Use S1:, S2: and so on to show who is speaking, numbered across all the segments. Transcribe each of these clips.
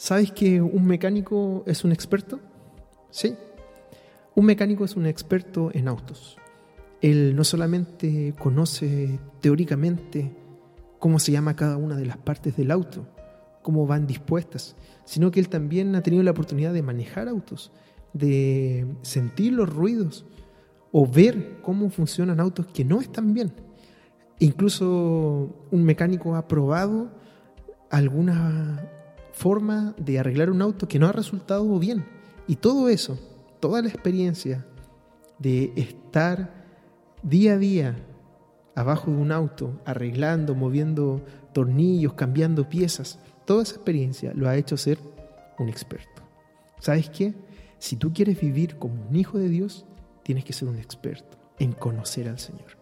S1: ¿Sabes que un mecánico es un experto? Sí. Un mecánico es un experto en autos. Él no solamente conoce teóricamente cómo se llama cada una de las partes del auto, cómo van dispuestas, sino que él también ha tenido la oportunidad de manejar autos, de sentir los ruidos o ver cómo funcionan autos que no están bien. Incluso un mecánico ha probado alguna forma de arreglar un auto que no ha resultado bien. Y todo eso, toda la experiencia de estar día a día abajo de un auto, arreglando, moviendo tornillos, cambiando piezas, toda esa experiencia lo ha hecho ser un experto. ¿Sabes qué? Si tú quieres vivir como un hijo de Dios, tienes que ser un experto en conocer al Señor.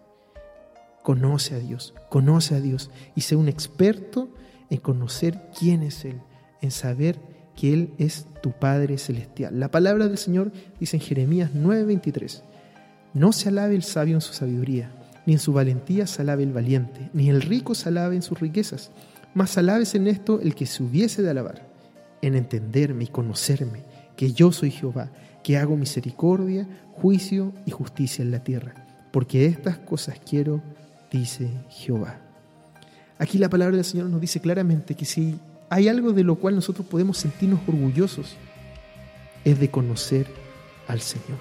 S1: Conoce a Dios, conoce a Dios y sé un experto en conocer quién es Él, en saber que Él es tu Padre Celestial. La palabra del Señor dice en Jeremías 9:23, no se alabe el sabio en su sabiduría, ni en su valentía se alabe el valiente, ni el rico se alabe en sus riquezas, mas alabes en esto el que se hubiese de alabar, en entenderme y conocerme, que yo soy Jehová, que hago misericordia, juicio y justicia en la tierra, porque estas cosas quiero, dice Jehová. Aquí la palabra del Señor nos dice claramente que si hay algo de lo cual nosotros podemos sentirnos orgullosos, es de conocer al Señor.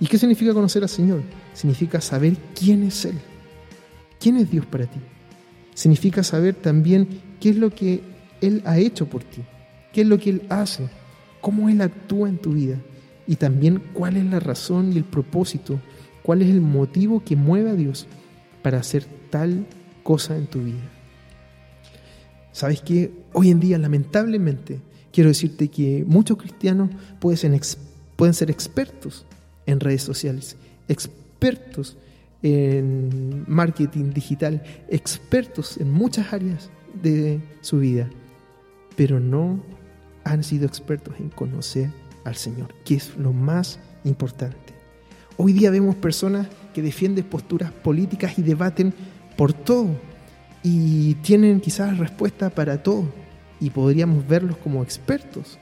S1: ¿Y qué significa conocer al Señor? Significa saber quién es Él. ¿Quién es Dios para ti? Significa saber también qué es lo que Él ha hecho por ti, qué es lo que Él hace, cómo Él actúa en tu vida y también cuál es la razón y el propósito, cuál es el motivo que mueve a Dios para hacer tal cosa en tu vida. Sabes que hoy en día, lamentablemente, quiero decirte que muchos cristianos pueden ser, pueden ser expertos en redes sociales, expertos en marketing digital, expertos en muchas áreas de su vida, pero no han sido expertos en conocer al Señor, que es lo más importante. Hoy día vemos personas que defienden posturas políticas y debaten por todo y tienen quizás respuesta para todo y podríamos verlos como expertos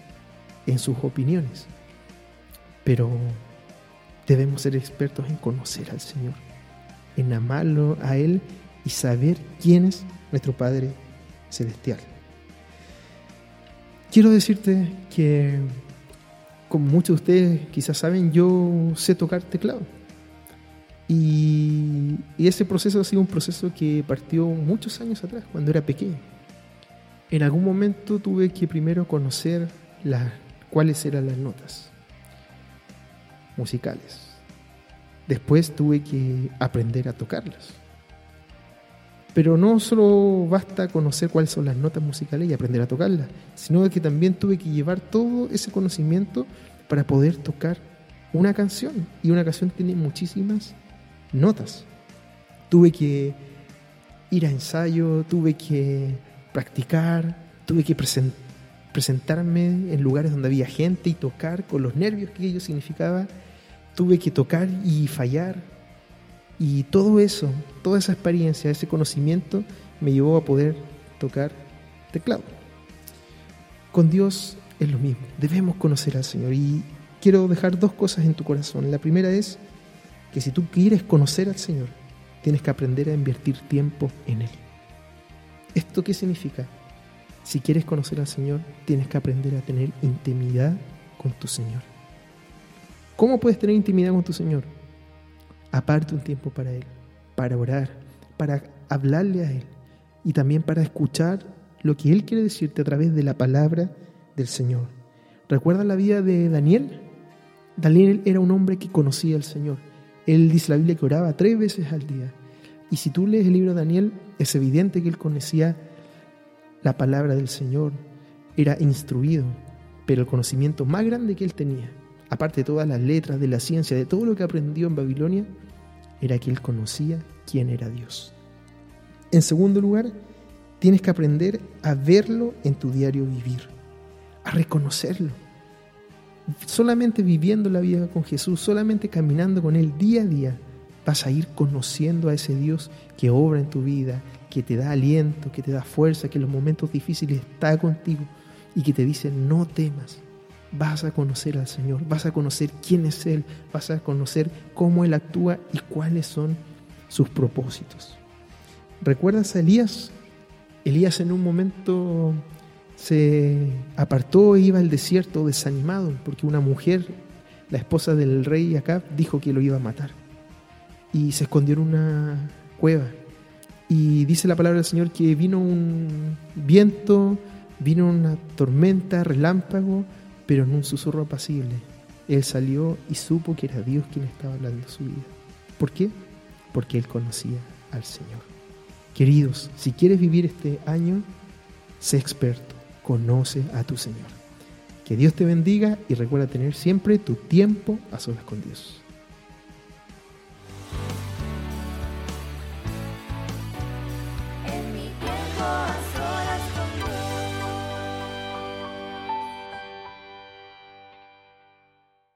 S1: en sus opiniones. Pero debemos ser expertos en conocer al Señor, en amarlo a Él y saber quién es nuestro Padre Celestial. Quiero decirte que, como muchos de ustedes quizás saben, yo sé tocar teclado. Y, ese proceso ha sido un proceso que partió muchos años atrás, cuando era pequeño. En algún momento tuve que primero conocer cuáles eran las notas musicales. Después tuve que aprender a tocarlas. Pero no solo basta conocer cuáles son las notas musicales y aprender a tocarlas, sino que también tuve que llevar todo ese conocimiento para poder tocar una canción. Y una canción tiene muchísimas notas. Tuve que ir a ensayo, tuve que practicar, tuve que presentarme en lugares donde había gente y tocar con los nervios que ello significaba. Tuve que tocar y fallar. Y todo eso, toda esa experiencia, ese conocimiento me llevó a poder tocar teclado. Con Dios es lo mismo, debemos conocer al Señor. Y quiero dejar dos cosas en tu corazón. La primera es que si tú quieres conocer al Señor, tienes que aprender a invertir tiempo en Él. ¿Esto qué significa? Si quieres conocer al Señor, tienes que aprender a tener intimidad con tu Señor. ¿Cómo puedes tener intimidad con tu Señor? Aparte un tiempo para Él, para orar, para hablarle a Él y también para escuchar lo que Él quiere decirte a través de la palabra del Señor. ¿Recuerdas la vida de Daniel? Daniel era un hombre que conocía al Señor él dice la Biblia que oraba tres veces al día. Y si tú lees el libro de Daniel, es evidente que él conocía la palabra del Señor, era instruido, pero el conocimiento más grande que él tenía, aparte de todas las letras, de la ciencia, de todo lo que aprendió en Babilonia, era que él conocía quién era Dios. En segundo lugar, tienes que aprender a verlo en tu diario vivir, a reconocerlo solamente viviendo la vida con Jesús, solamente caminando con Él día a día, vas a ir conociendo a ese Dios que obra en tu vida, que te da aliento, que te da fuerza, que en los momentos difíciles está contigo. y que te dice, no temas, vas a conocer al Señor, vas a conocer quién es Él, vas a conocer cómo Él actúa y cuáles son sus propósitos. ¿Recuerdas a Elías? Elías en un momento se apartó e iba al desierto desanimado porque una mujer, la esposa del rey Acab, dijo que lo iba a matar. Y se escondió en una cueva. Y dice la palabra del Señor que vino un viento, vino una tormenta, relámpago, pero en un susurro apacible. Él salió y supo que era Dios quien estaba hablando su vida. ¿Por qué? Porque él conocía al Señor. Queridos, si quieres vivir este año, sé experto, conoce a tu Señor. Que Dios te bendiga y recuerda tener siempre tu tiempo a solas con Dios.